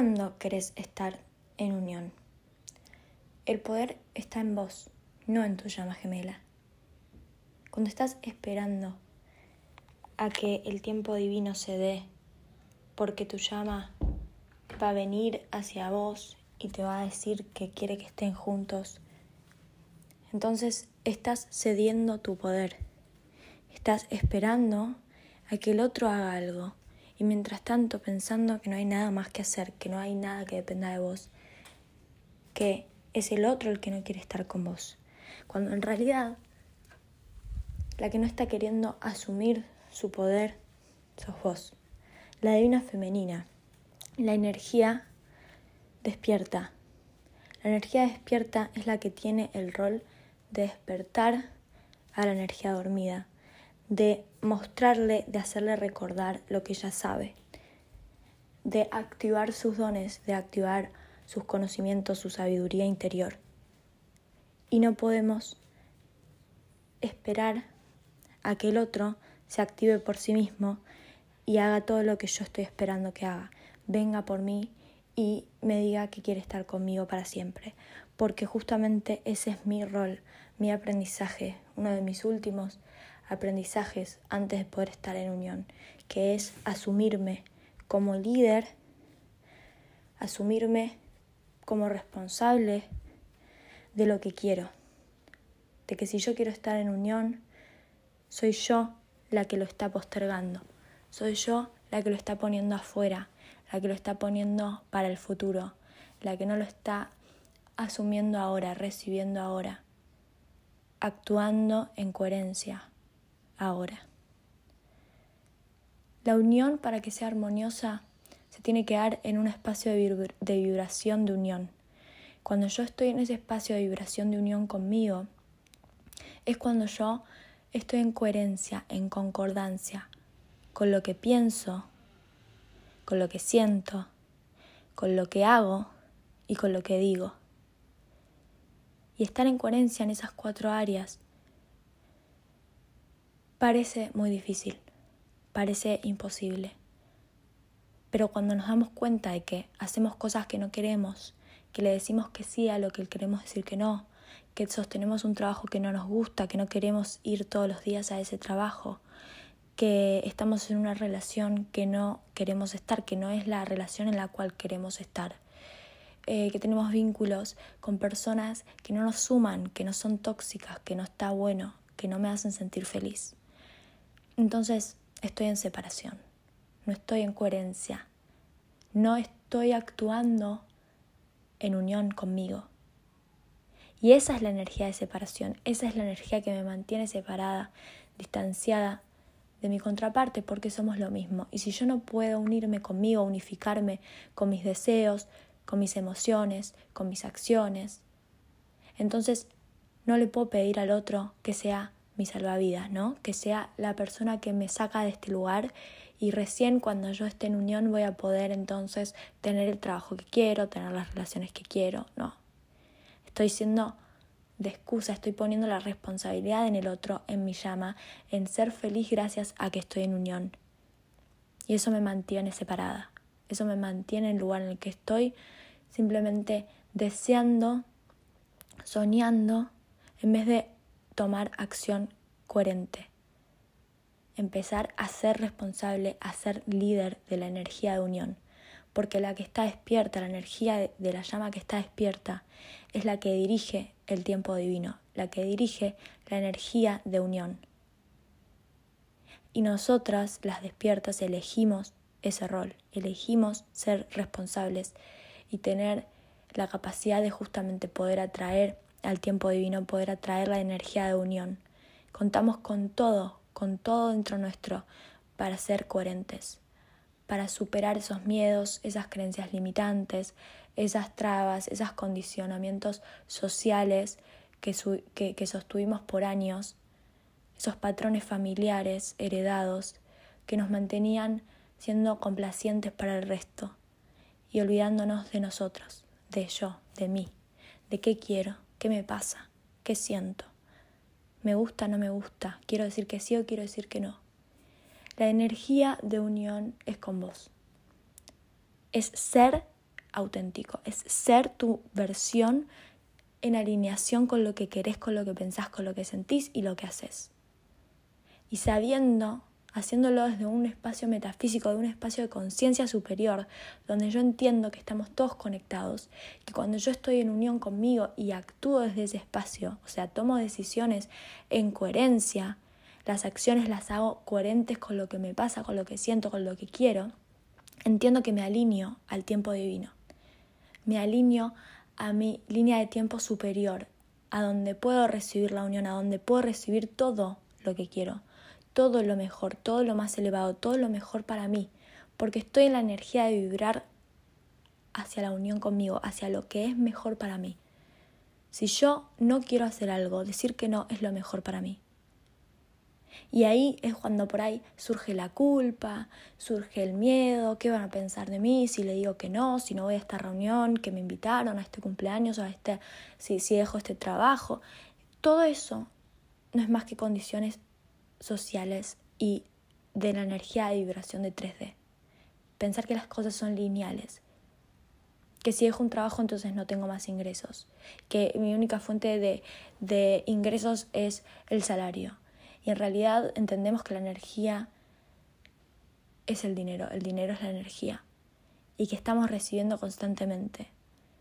cuándo querés estar en unión. El poder está en vos, no en tu llama gemela. Cuando estás esperando a que el tiempo divino se dé, porque tu llama va a venir hacia vos y te va a decir que quiere que estén juntos, entonces estás cediendo tu poder. Estás esperando a que el otro haga algo y mientras tanto pensando que no hay nada más que hacer, que no hay nada que dependa de vos, que es el otro el que no quiere estar con vos. Cuando en realidad la que no está queriendo asumir su poder sos vos. La divina femenina, la energía despierta. La energía despierta es la que tiene el rol de despertar a la energía dormida de mostrarle, de hacerle recordar lo que ella sabe, de activar sus dones, de activar sus conocimientos, su sabiduría interior. Y no podemos esperar a que el otro se active por sí mismo y haga todo lo que yo estoy esperando que haga. Venga por mí y me diga que quiere estar conmigo para siempre. Porque justamente ese es mi rol, mi aprendizaje, uno de mis últimos aprendizajes antes de poder estar en unión, que es asumirme como líder, asumirme como responsable de lo que quiero, de que si yo quiero estar en unión, soy yo la que lo está postergando, soy yo la que lo está poniendo afuera, la que lo está poniendo para el futuro, la que no lo está asumiendo ahora, recibiendo ahora, actuando en coherencia ahora. La unión para que sea armoniosa se tiene que dar en un espacio de, vibración de unión. Cuando yo estoy en ese espacio de vibración de unión conmigo, es cuando yo estoy en coherencia, en concordancia con lo que pienso, con lo que siento, con lo que hago y con lo que digo. Y estar en coherencia en esas cuatro áreas Parece muy difícil, parece imposible. Pero cuando nos damos cuenta de que hacemos cosas que no queremos, que le decimos que sí a lo que queremos decir que no, que sostenemos un trabajo que no nos gusta, que no queremos ir todos los días a ese trabajo, que estamos en una relación que no queremos estar, que no es la relación en la cual queremos estar, eh, que tenemos vínculos con personas que no nos suman, que no son tóxicas, que no está bueno, que no me hacen sentir feliz. Entonces estoy en separación, no estoy en coherencia, no estoy actuando en unión conmigo. Y esa es la energía de separación, esa es la energía que me mantiene separada, distanciada de mi contraparte, porque somos lo mismo. Y si yo no puedo unirme conmigo, unificarme con mis deseos, con mis emociones, con mis acciones, entonces no le puedo pedir al otro que sea mi salvavidas, ¿no? Que sea la persona que me saca de este lugar y recién cuando yo esté en unión voy a poder entonces tener el trabajo que quiero, tener las relaciones que quiero, no. Estoy siendo de excusa, estoy poniendo la responsabilidad en el otro, en mi llama, en ser feliz gracias a que estoy en unión. Y eso me mantiene separada, eso me mantiene en el lugar en el que estoy, simplemente deseando, soñando, en vez de tomar acción coherente. Empezar a ser responsable, a ser líder de la energía de unión. Porque la que está despierta, la energía de la llama que está despierta, es la que dirige el tiempo divino, la que dirige la energía de unión. Y nosotras, las despiertas, elegimos ese rol, elegimos ser responsables y tener la capacidad de justamente poder atraer al tiempo divino, poder atraer la energía de unión. Contamos con todo, con todo dentro nuestro para ser coherentes, para superar esos miedos, esas creencias limitantes, esas trabas, esos condicionamientos sociales que, que, que sostuvimos por años, esos patrones familiares heredados que nos mantenían siendo complacientes para el resto y olvidándonos de nosotros, de yo, de mí, de qué quiero, ¿Qué me pasa? ¿Qué siento? ¿Me gusta? ¿No me gusta? ¿Quiero decir que sí o quiero decir que no? La energía de unión es con vos. Es ser auténtico, es ser tu versión en alineación con lo que querés, con lo que pensás, con lo que sentís y lo que haces. Y sabiendo, haciéndolo desde un espacio metafísico, de un espacio de conciencia superior, donde yo entiendo que estamos todos conectados, que cuando yo estoy en unión conmigo y actúo desde ese espacio, o sea, tomo decisiones en coherencia, las acciones las hago coherentes con lo que me pasa, con lo que siento, con lo que quiero, entiendo que me alineo al tiempo divino. Me alineo a mi línea de tiempo superior, a donde puedo recibir la unión, a donde puedo recibir todo lo que quiero, todo lo mejor, todo lo más elevado, todo lo mejor para mí, porque estoy en la energía de vibrar hacia la unión conmigo, hacia lo que es mejor para mí. Si yo no quiero hacer algo, decir que no es lo mejor para mí. Y ahí es cuando por ahí surge la culpa, surge el miedo, qué van a pensar de mí si le digo que no, si no voy a esta reunión, que me invitaron a este cumpleaños, a este, si, si dejo este trabajo. Todo eso no es más que condiciones sociales y de la energía de vibración de 3D. Pensar que las cosas son lineales. Que si dejo un trabajo entonces no tengo más ingresos. Que mi única fuente de, de ingresos es el salario y en realidad entendemos que la energía es el dinero, el dinero es la energía y que estamos recibiendo constantemente.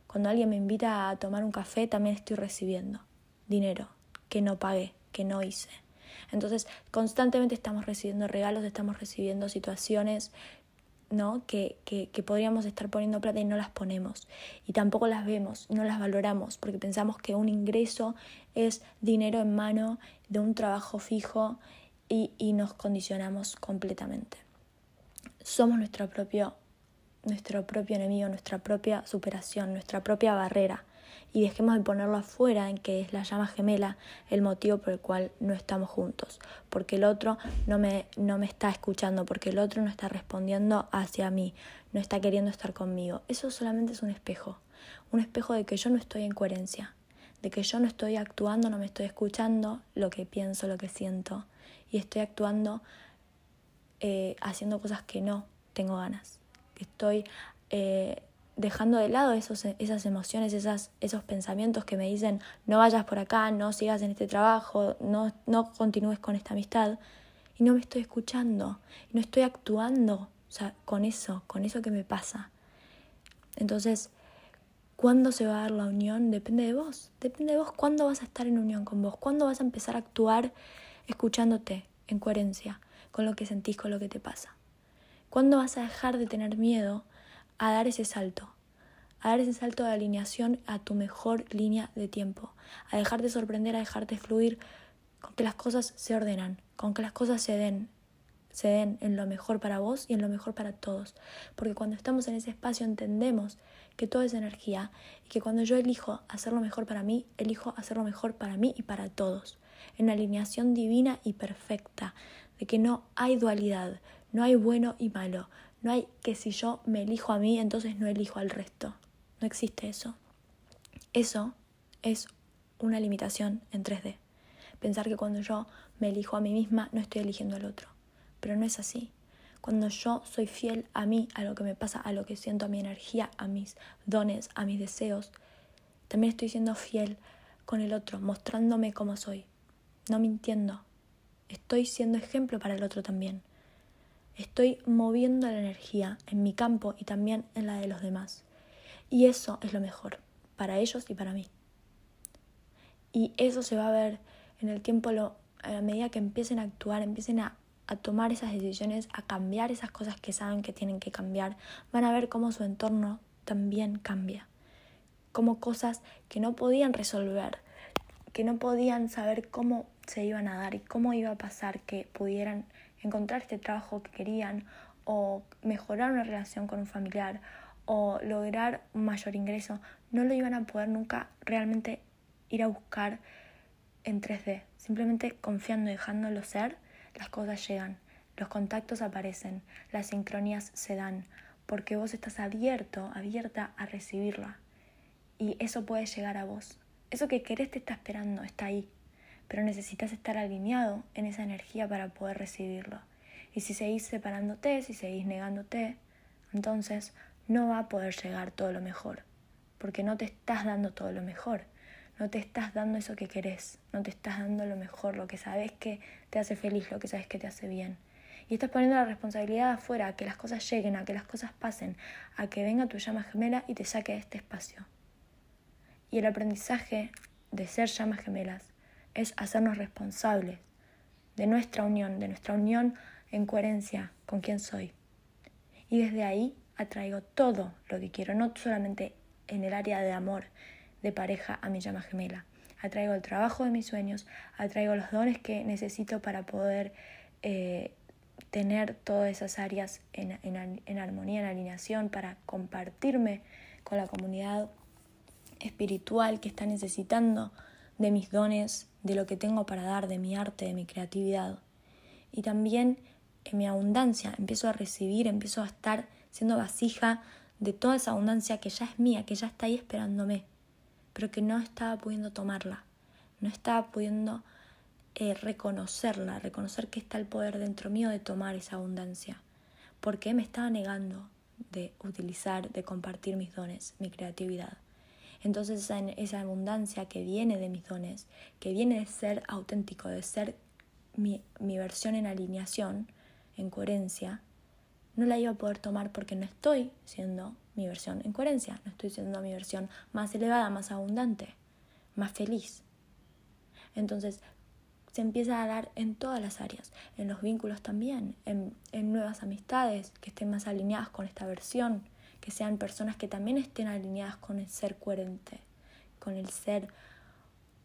Cuando alguien me invita a tomar un café, también estoy recibiendo dinero que no pagué, que no hice. Entonces, constantemente estamos recibiendo regalos, estamos recibiendo situaciones ¿no? Que, que, que, podríamos estar poniendo plata y no las ponemos. Y tampoco las vemos, no las valoramos, porque pensamos que un ingreso es dinero en mano de un trabajo fijo y, y nos condicionamos completamente. Somos nuestro propio, nuestro propio enemigo, nuestra propia superación, nuestra propia barrera y dejemos de ponerlo afuera en que es la llama gemela el motivo por el cual no estamos juntos, porque el otro no me, no me está escuchando, porque el otro no está respondiendo hacia mí, no está queriendo estar conmigo. Eso solamente es un espejo, un espejo de que yo no estoy en coherencia, de que yo no estoy actuando, no me estoy escuchando lo que pienso, lo que siento, y estoy actuando eh, haciendo cosas que no tengo ganas, estoy eh, dejando de lado esos, esas emociones, esas, esos pensamientos que me dicen no vayas por acá, no sigas en este trabajo, no, no continúes con esta amistad, y no me estoy escuchando, no estoy actuando con eso, con eso que me pasa. Entonces, ¿cuándo se va a dar la unión? Depende de vos, depende de vos cuándo vas a estar en unión con vos, cuándo vas a empezar a actuar escuchándote en coherencia con lo que sentís, con lo que te pasa. ¿Cuándo vas a dejar de tener miedo a dar ese salto, a dar ese salto de alineación a tu mejor línea de tiempo, a dejarte sorprender, a dejarte fluir, con que las cosas se ordenan, con que las cosas se den, se den en lo mejor para vos y en lo mejor para todos. Porque cuando estamos en ese espacio entendemos que todo es energía y que cuando yo elijo hacer lo mejor para mí, elijo hacer lo mejor para mí y para todos. En alineación divina y perfecta, de que no hay dualidad, no hay bueno y malo, no hay que si yo me elijo a mí, entonces no elijo al resto. No existe eso. Eso es una limitación en 3D. Pensar que cuando yo me elijo a mí misma, no estoy eligiendo al otro. Pero no es así. Cuando yo soy fiel a mí, a lo que me pasa, a lo que siento, a mi energía, a mis dones, a mis deseos, también estoy siendo fiel con el otro, mostrándome cómo soy, no mintiendo. Estoy siendo ejemplo para el otro también. Estoy moviendo la energía en mi campo y también en la de los demás. Y eso es lo mejor, para ellos y para mí. Y eso se va a ver en el tiempo, a la medida que empiecen a actuar, empiecen a, a tomar esas decisiones, a cambiar esas cosas que saben que tienen que cambiar, van a ver cómo su entorno también cambia. Como cosas que no podían resolver, que no podían saber cómo se iban a dar y cómo iba a pasar que pudieran encontrar este trabajo que querían o mejorar una relación con un familiar o lograr un mayor ingreso, no lo iban a poder nunca realmente ir a buscar en 3D. Simplemente confiando y dejándolo ser, las cosas llegan, los contactos aparecen, las sincronías se dan, porque vos estás abierto, abierta a recibirla. Y eso puede llegar a vos. Eso que querés te está esperando, está ahí pero necesitas estar alineado en esa energía para poder recibirlo. Y si seguís separándote, si seguís negándote, entonces no va a poder llegar todo lo mejor, porque no te estás dando todo lo mejor, no te estás dando eso que querés, no te estás dando lo mejor, lo que sabes que te hace feliz, lo que sabes que te hace bien. Y estás poniendo la responsabilidad afuera, a que las cosas lleguen, a que las cosas pasen, a que venga tu llama gemela y te saque de este espacio. Y el aprendizaje de ser llamas gemelas es hacernos responsables de nuestra unión, de nuestra unión en coherencia con quien soy. Y desde ahí atraigo todo lo que quiero, no solamente en el área de amor, de pareja a mi llama gemela. Atraigo el trabajo de mis sueños, atraigo los dones que necesito para poder eh, tener todas esas áreas en, en armonía, en alineación, para compartirme con la comunidad espiritual que está necesitando de mis dones, de lo que tengo para dar, de mi arte, de mi creatividad. Y también en mi abundancia empiezo a recibir, empiezo a estar siendo vasija de toda esa abundancia que ya es mía, que ya está ahí esperándome, pero que no estaba pudiendo tomarla, no estaba pudiendo eh, reconocerla, reconocer que está el poder dentro mío de tomar esa abundancia, porque me estaba negando de utilizar, de compartir mis dones, mi creatividad. Entonces esa, abundancia que viene de mis dones, que viene de ser auténtico, de ser mi, mi versión en alineación, en coherencia, no la iba a poder tomar porque no estoy siendo mi versión en coherencia, no estoy siendo mi versión más elevada, más abundante, más feliz. Entonces, se empieza a dar en todas las áreas, en los vínculos también, en, en nuevas amistades que estén más alineadas con esta versión, que sean personas que también estén alineadas con el ser coherente, con el ser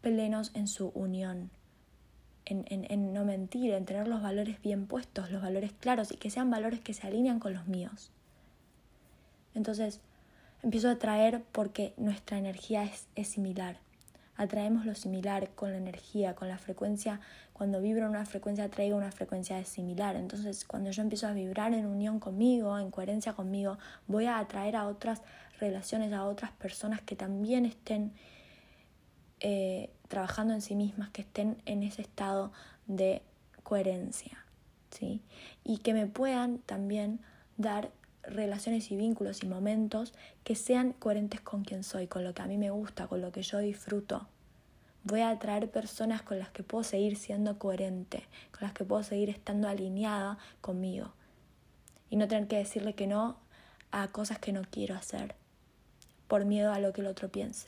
plenos en su unión, en, no mentir, en tener los valores bien puestos, los valores claros y que sean valores que se alinean con los míos. Entonces, empiezo a atraer porque nuestra energía es, es similar. Atraemos lo similar con la energía, con la frecuencia. Cuando vibro en una frecuencia, atraigo una frecuencia similar. Entonces, cuando yo empiezo a vibrar en unión conmigo, en coherencia conmigo, voy a atraer a otras relaciones, a otras personas que también estén eh, trabajando en sí mismas, que estén en ese estado de coherencia, ¿sí? Y que me puedan también dar relaciones y vínculos y momentos que sean coherentes con quien soy, con lo que a mí me gusta, con lo que yo disfruto. Voy a atraer personas con las que puedo seguir siendo coherente, con las que puedo seguir estando alineada conmigo. Y no tener que decirle que no a cosas que no quiero hacer por miedo a lo que el otro piense.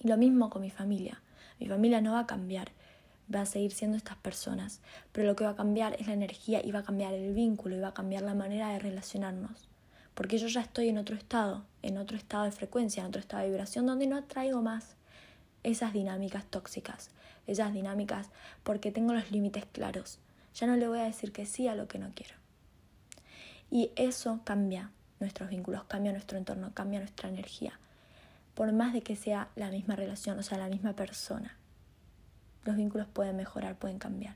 Y lo mismo con mi familia. Mi familia no va a cambiar, va a seguir siendo estas personas, pero lo que va a cambiar es la energía y va a cambiar el vínculo y va a cambiar la manera de relacionarnos. Porque yo ya estoy en otro estado, en otro estado de frecuencia, en otro estado de vibración, donde no traigo más esas dinámicas tóxicas, esas dinámicas porque tengo los límites claros. Ya no le voy a decir que sí a lo que no quiero. Y eso cambia nuestros vínculos, cambia nuestro entorno, cambia nuestra energía por más de que sea la misma relación, o sea, la misma persona. Los vínculos pueden mejorar, pueden cambiar.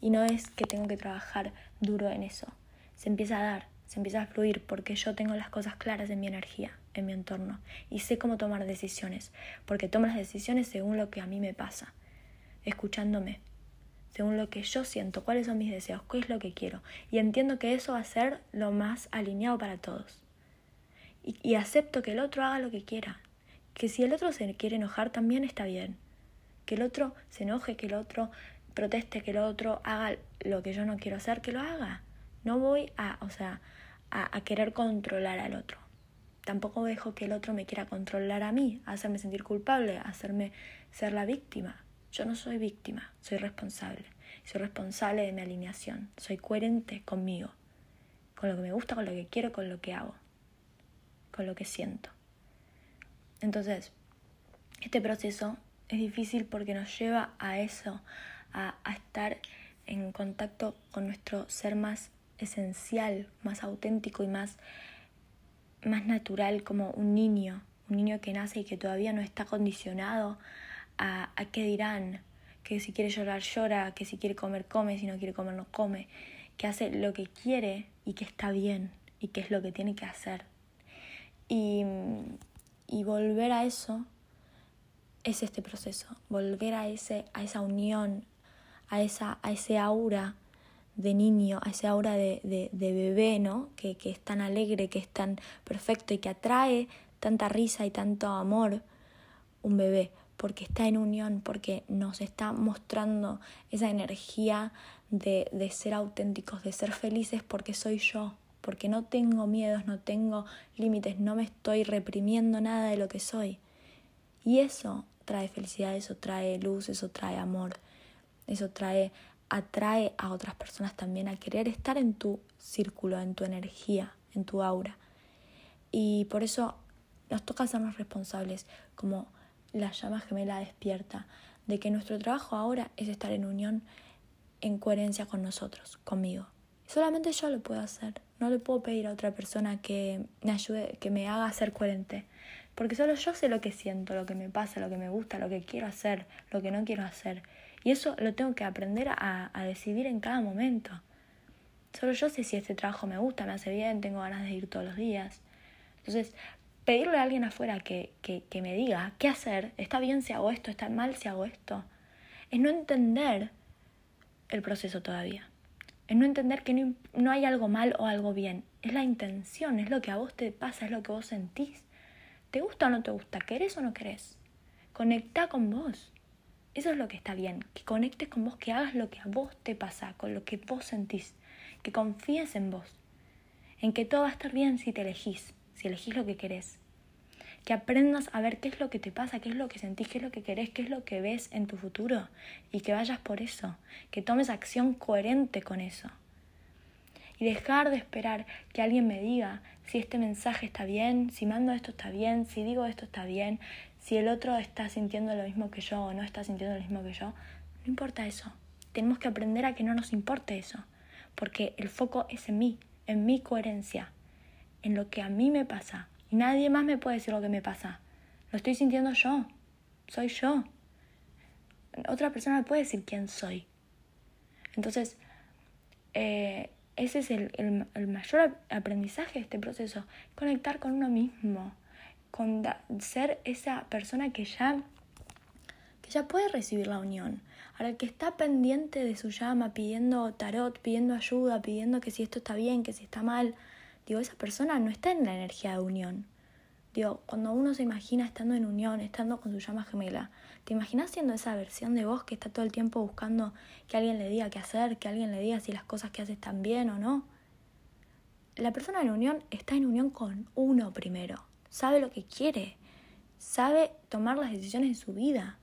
Y no es que tengo que trabajar duro en eso. Se empieza a dar, se empieza a fluir porque yo tengo las cosas claras en mi energía, en mi entorno. Y sé cómo tomar decisiones, porque tomo las decisiones según lo que a mí me pasa, escuchándome, según lo que yo siento, cuáles son mis deseos, qué es lo que quiero. Y entiendo que eso va a ser lo más alineado para todos. Y, y acepto que el otro haga lo que quiera, que si el otro se quiere enojar también está bien. Que el otro se enoje, que el otro proteste, que el otro haga lo que yo no quiero hacer, que lo haga. No voy a, o sea, a, querer controlar al otro. Tampoco dejo que el otro me quiera controlar a mí, hacerme sentir culpable, hacerme ser la víctima. Yo no soy víctima, soy responsable. Soy responsable de mi alineación. Soy coherente conmigo, con lo que me gusta, con lo que quiero, con lo que hago, con lo que siento. Entonces, este proceso es difícil porque nos lleva a eso, a, estar en contacto con nuestro ser más esencial, más auténtico y más, más natural como un niño, un niño que nace y que todavía no está condicionado a, a qué dirán, que si quiere llorar llora, que si quiere comer come, si no quiere comer no come, que hace lo que quiere y que está bien y que es lo que tiene que hacer. Y, y volver a eso es este proceso, volver a, ese, a esa unión, a, esa, a ese aura de niño, a ese aura de, de, bebé, ¿no? Que, que es tan alegre, que es tan perfecto y que atrae tanta risa y tanto amor, un bebé, porque está en unión, porque nos está mostrando esa energía de, de ser auténticos, de ser felices porque soy yo, porque no tengo miedos, no tengo límites, no me estoy reprimiendo nada de lo que soy. Y eso trae felicidad, eso trae luz, eso trae amor, eso trae atrae a otras personas también a querer estar en tu círculo, en tu energía, en tu aura. Y por eso nos toca hacernos responsables, como la llama gemela despierta, de que nuestro trabajo ahora es estar en unión, en coherencia con nosotros, conmigo. Solamente yo lo puedo hacer. No le puedo pedir a otra persona que me ayude, que me haga ser coherente. Porque solo yo sé lo que siento, lo que me pasa, lo que me gusta, lo que quiero hacer, lo que no quiero hacer. Y eso lo tengo que aprender a, a decidir en cada momento. Solo yo sé si este trabajo me gusta, me hace bien, tengo ganas de ir todos los días. Entonces, pedirle a alguien afuera que, que, que me diga qué hacer, está bien si hago esto, está mal si hago esto, es no entender el proceso todavía. Es no entender que no, no, hay algo mal o algo bien. Es la intención, es lo que a vos te pasa, es lo que vos sentís. ¿Te gusta o no te gusta? ¿Querés o no querés? Conecta con vos. Eso es lo que está bien. Que conectes con vos, que hagas lo que a vos te pasa, con lo que vos sentís. Que confíes en vos. En que todo va a estar bien si te elegís, si elegís lo que querés que aprendas a ver qué es lo que te pasa, qué es lo que sentís, qué es lo que querés, qué es lo que ves en tu futuro y que vayas por eso, que tomes acción coherente con eso. Y dejar de esperar que alguien me diga si este mensaje está bien, si mando esto está bien, si digo esto está bien, si el otro está sintiendo lo mismo que yo o no está sintiendo lo mismo que yo. No importa eso. Tenemos que aprender a que no nos importe eso, porque el foco es en mí, en mi coherencia, en lo que a mí me pasa, y nadie más me puede decir lo que me pasa. Lo estoy sintiendo yo. Soy yo. Otra persona me puede decir quién soy. Entonces, eh, ese es el, el, mayor aprendizaje de este proceso. Conectar con uno mismo. Con ser esa persona que ya, que ya puede recibir la unión. Ahora, el que está pendiente de su llama, pidiendo tarot, pidiendo ayuda, pidiendo que si esto está bien, que si está mal, digo, esa persona no está en la energía de unión. Cuando uno se imagina estando en unión, estando con su llama gemela, ¿te imaginas siendo esa versión de vos que está todo el tiempo buscando que alguien le diga qué hacer, que alguien le diga si las cosas que hace están bien o no? La persona en unión está en unión con uno primero, sabe lo que quiere, sabe tomar las decisiones de su vida.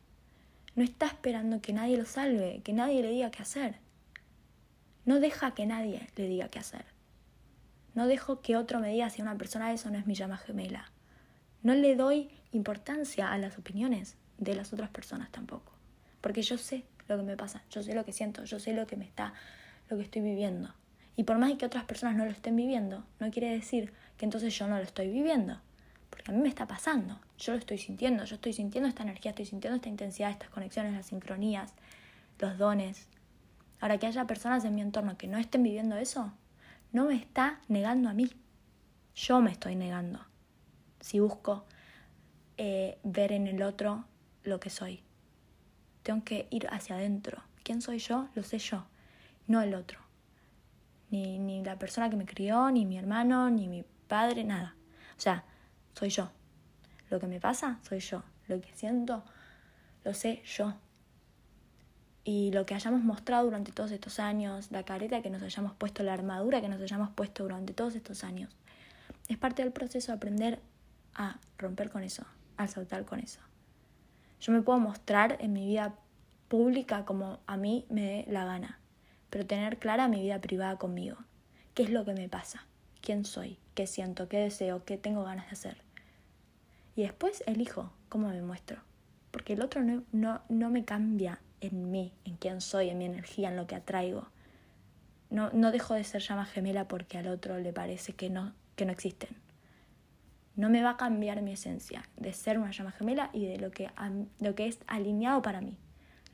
No está esperando que nadie lo salve, que nadie le diga qué hacer. No deja que nadie le diga qué hacer. No dejo que otro me diga si una persona eso no es mi llama gemela. No le doy importancia a las opiniones de las otras personas tampoco. Porque yo sé lo que me pasa, yo sé lo que siento, yo sé lo que me está, lo que estoy viviendo. Y por más que otras personas no lo estén viviendo, no quiere decir que entonces yo no lo estoy viviendo. Porque a mí me está pasando, yo lo estoy sintiendo, yo estoy sintiendo esta energía, estoy sintiendo esta intensidad, estas conexiones, las sincronías, los dones. Ahora que haya personas en mi entorno que no estén viviendo eso, no me está negando a mí. Yo me estoy negando. Si busco eh, ver en el otro lo que soy. Tengo que ir hacia adentro. ¿Quién soy yo? Lo sé yo, no el otro. Ni, ni la persona que me crió, ni mi hermano, ni mi padre, nada. O sea, soy yo. Lo que me pasa, soy yo. Lo que siento, lo sé yo y lo que hayamos mostrado durante todos estos años, la careta que nos hayamos puesto, la armadura que nos hayamos puesto durante todos estos años. Es parte del proceso de aprender a romper con eso, a saltar con eso. Yo me puedo mostrar en mi vida pública como a mí me dé la gana, pero tener clara mi vida privada conmigo. ¿Qué es lo que me pasa? ¿Quién soy? ¿Qué siento? ¿Qué deseo? ¿Qué tengo ganas de hacer? Y después elijo cómo me muestro. Porque el otro no, no, no me cambia en mí, en quién soy, en mi energía, en lo que atraigo. No, no dejo de ser llama gemela porque al otro le parece que no, que no existen. No me va a cambiar mi esencia de ser una llama gemela y de lo que, lo que es alineado para mí,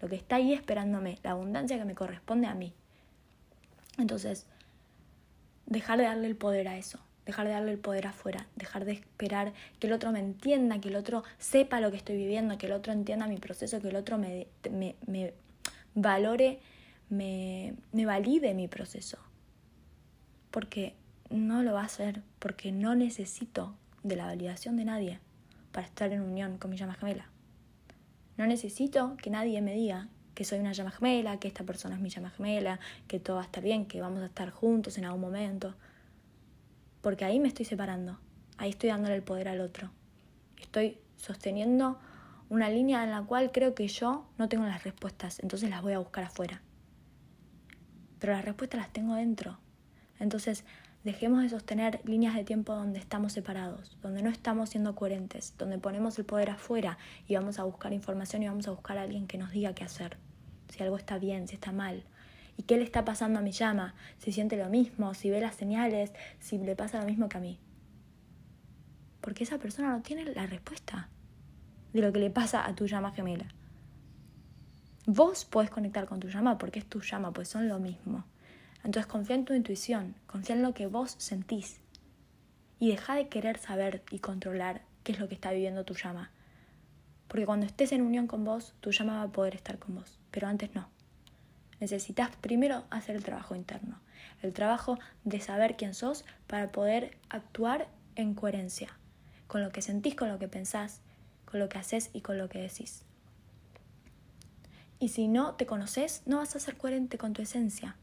lo que está ahí esperándome, la abundancia que me corresponde a mí. Entonces, dejar de darle el poder a eso, dejar de darle el poder afuera, dejar de esperar que el otro me entienda, que el otro sepa lo que estoy viviendo, que el otro entienda mi proceso, que el otro me, me, me valore me, me valide mi proceso. Porque no lo va a hacer, porque no necesito de la validación de nadie para estar en unión con mi llama gemela. No necesito que nadie me diga que soy una llama gemela, que esta persona es mi llama gemela, que todo va a estar bien, que vamos a estar juntos en algún momento. Porque ahí me estoy separando, ahí estoy dándole el poder al otro. Estoy sosteniendo una línea en la cual creo que yo no tengo las respuestas, entonces las voy a buscar afuera. Pero las respuestas las tengo dentro. Entonces, dejemos de sostener líneas de tiempo donde estamos separados, donde no estamos siendo coherentes, donde ponemos el poder afuera y vamos a buscar información y vamos a buscar a alguien que nos diga qué hacer, si algo está bien, si está mal. ¿Y qué le está pasando a mi llama? Si siente lo mismo, si ve las señales, si le pasa lo mismo que a mí. Porque esa persona no tiene la respuesta de lo que le pasa a tu llama gemela. Vos podés conectar con tu llama porque es tu llama, pues son lo mismo. Entonces confía en tu intuición, confía en lo que vos sentís y deja de querer saber y controlar qué es lo que está viviendo tu llama. Porque cuando estés en unión con vos, tu llama va a poder estar con vos, pero antes no. Necesitas primero hacer el trabajo interno, el trabajo de saber quién sos para poder actuar en coherencia con lo que sentís, con lo que pensás con lo que haces y con lo que decís. Y si no te conoces, no vas a ser coherente con tu esencia.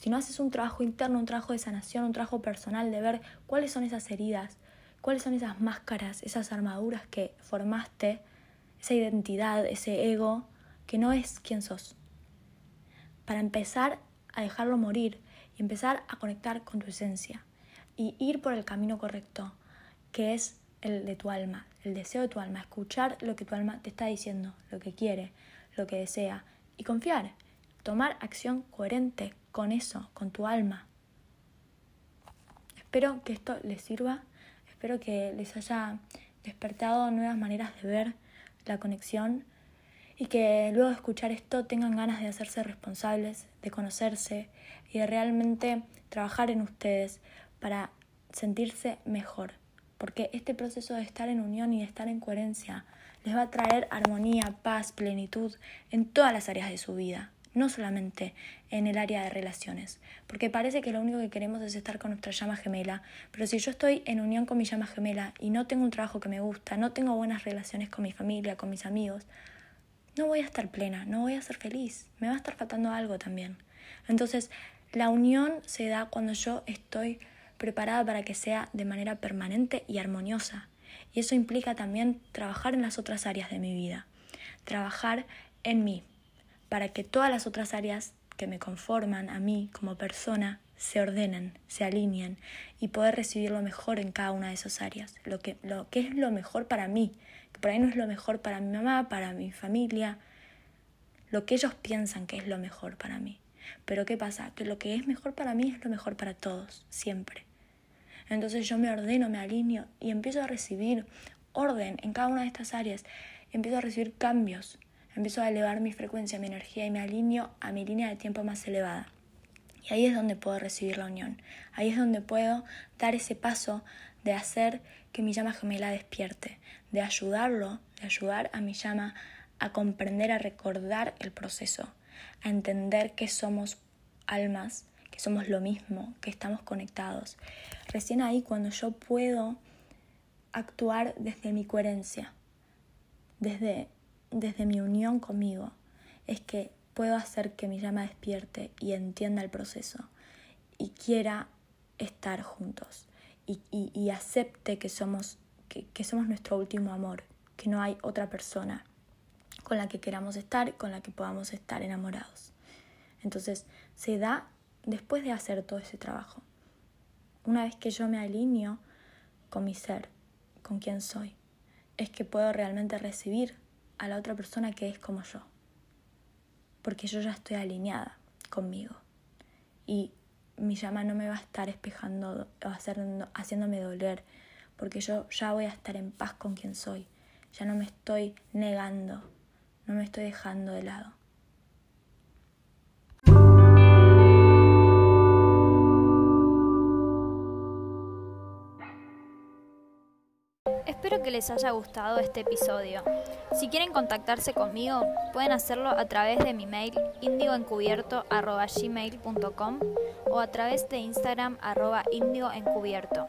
Si no haces un trabajo interno, un trabajo de sanación, un trabajo personal de ver cuáles son esas heridas, cuáles son esas máscaras, esas armaduras que formaste, esa identidad, ese ego, que no es quien sos. Para empezar a dejarlo morir y empezar a conectar con tu esencia y ir por el camino correcto, que es el de tu alma, el deseo de tu alma, escuchar lo que tu alma te está diciendo, lo que quiere, lo que desea y confiar, tomar acción coherente con eso, con tu alma. Espero que esto les sirva, espero que les haya despertado nuevas maneras de ver la conexión y que luego de escuchar esto tengan ganas de hacerse responsables, de conocerse y de realmente trabajar en ustedes para sentirse mejor porque este proceso de estar en unión y de estar en coherencia les va a traer armonía, paz, plenitud en todas las áreas de su vida, no solamente en el área de relaciones, porque parece que lo único que queremos es estar con nuestra llama gemela, pero si yo estoy en unión con mi llama gemela y no tengo un trabajo que me gusta, no tengo buenas relaciones con mi familia, con mis amigos, no voy a estar plena, no voy a ser feliz, me va a estar faltando algo también. Entonces, la unión se da cuando yo estoy preparada para que sea de manera permanente y armoniosa. Y eso implica también trabajar en las otras áreas de mi vida, trabajar en mí, para que todas las otras áreas que me conforman a mí como persona se ordenen, se alineen y poder recibir lo mejor en cada una de esas áreas, lo que, lo que es lo mejor para mí, que por ahí no es lo mejor para mi mamá, para mi familia, lo que ellos piensan que es lo mejor para mí. Pero ¿qué pasa? Que lo que es mejor para mí es lo mejor para todos, siempre. Entonces yo me ordeno, me alineo y empiezo a recibir orden en cada una de estas áreas. Empiezo a recibir cambios, empiezo a elevar mi frecuencia, mi energía y me alineo a mi línea de tiempo más elevada. Y ahí es donde puedo recibir la unión. Ahí es donde puedo dar ese paso de hacer que mi llama gemela despierte, de ayudarlo, de ayudar a mi llama a comprender, a recordar el proceso, a entender que somos almas somos lo mismo, que estamos conectados. Recién ahí cuando yo puedo actuar desde mi coherencia, desde, desde mi unión conmigo, es que puedo hacer que mi llama despierte y entienda el proceso y quiera estar juntos y, y, acepte que somos, que, que somos nuestro último amor, que no hay otra persona con la que queramos estar, con la que podamos estar enamorados. Entonces se da después de hacer todo ese trabajo. Una vez que yo me alineo con mi ser, con quien soy, es que puedo realmente recibir a la otra persona que es como yo. Porque yo ya estoy alineada conmigo. Y mi llama no me va a estar espejando o haciéndome doler, porque yo ya voy a estar en paz con quien soy. Ya no me estoy negando, no me estoy dejando de lado. Espero que les haya gustado este episodio. Si quieren contactarse conmigo, pueden hacerlo a través de mi mail indioencubierto.gmail.com o a través de Instagram arroba indioencubierto.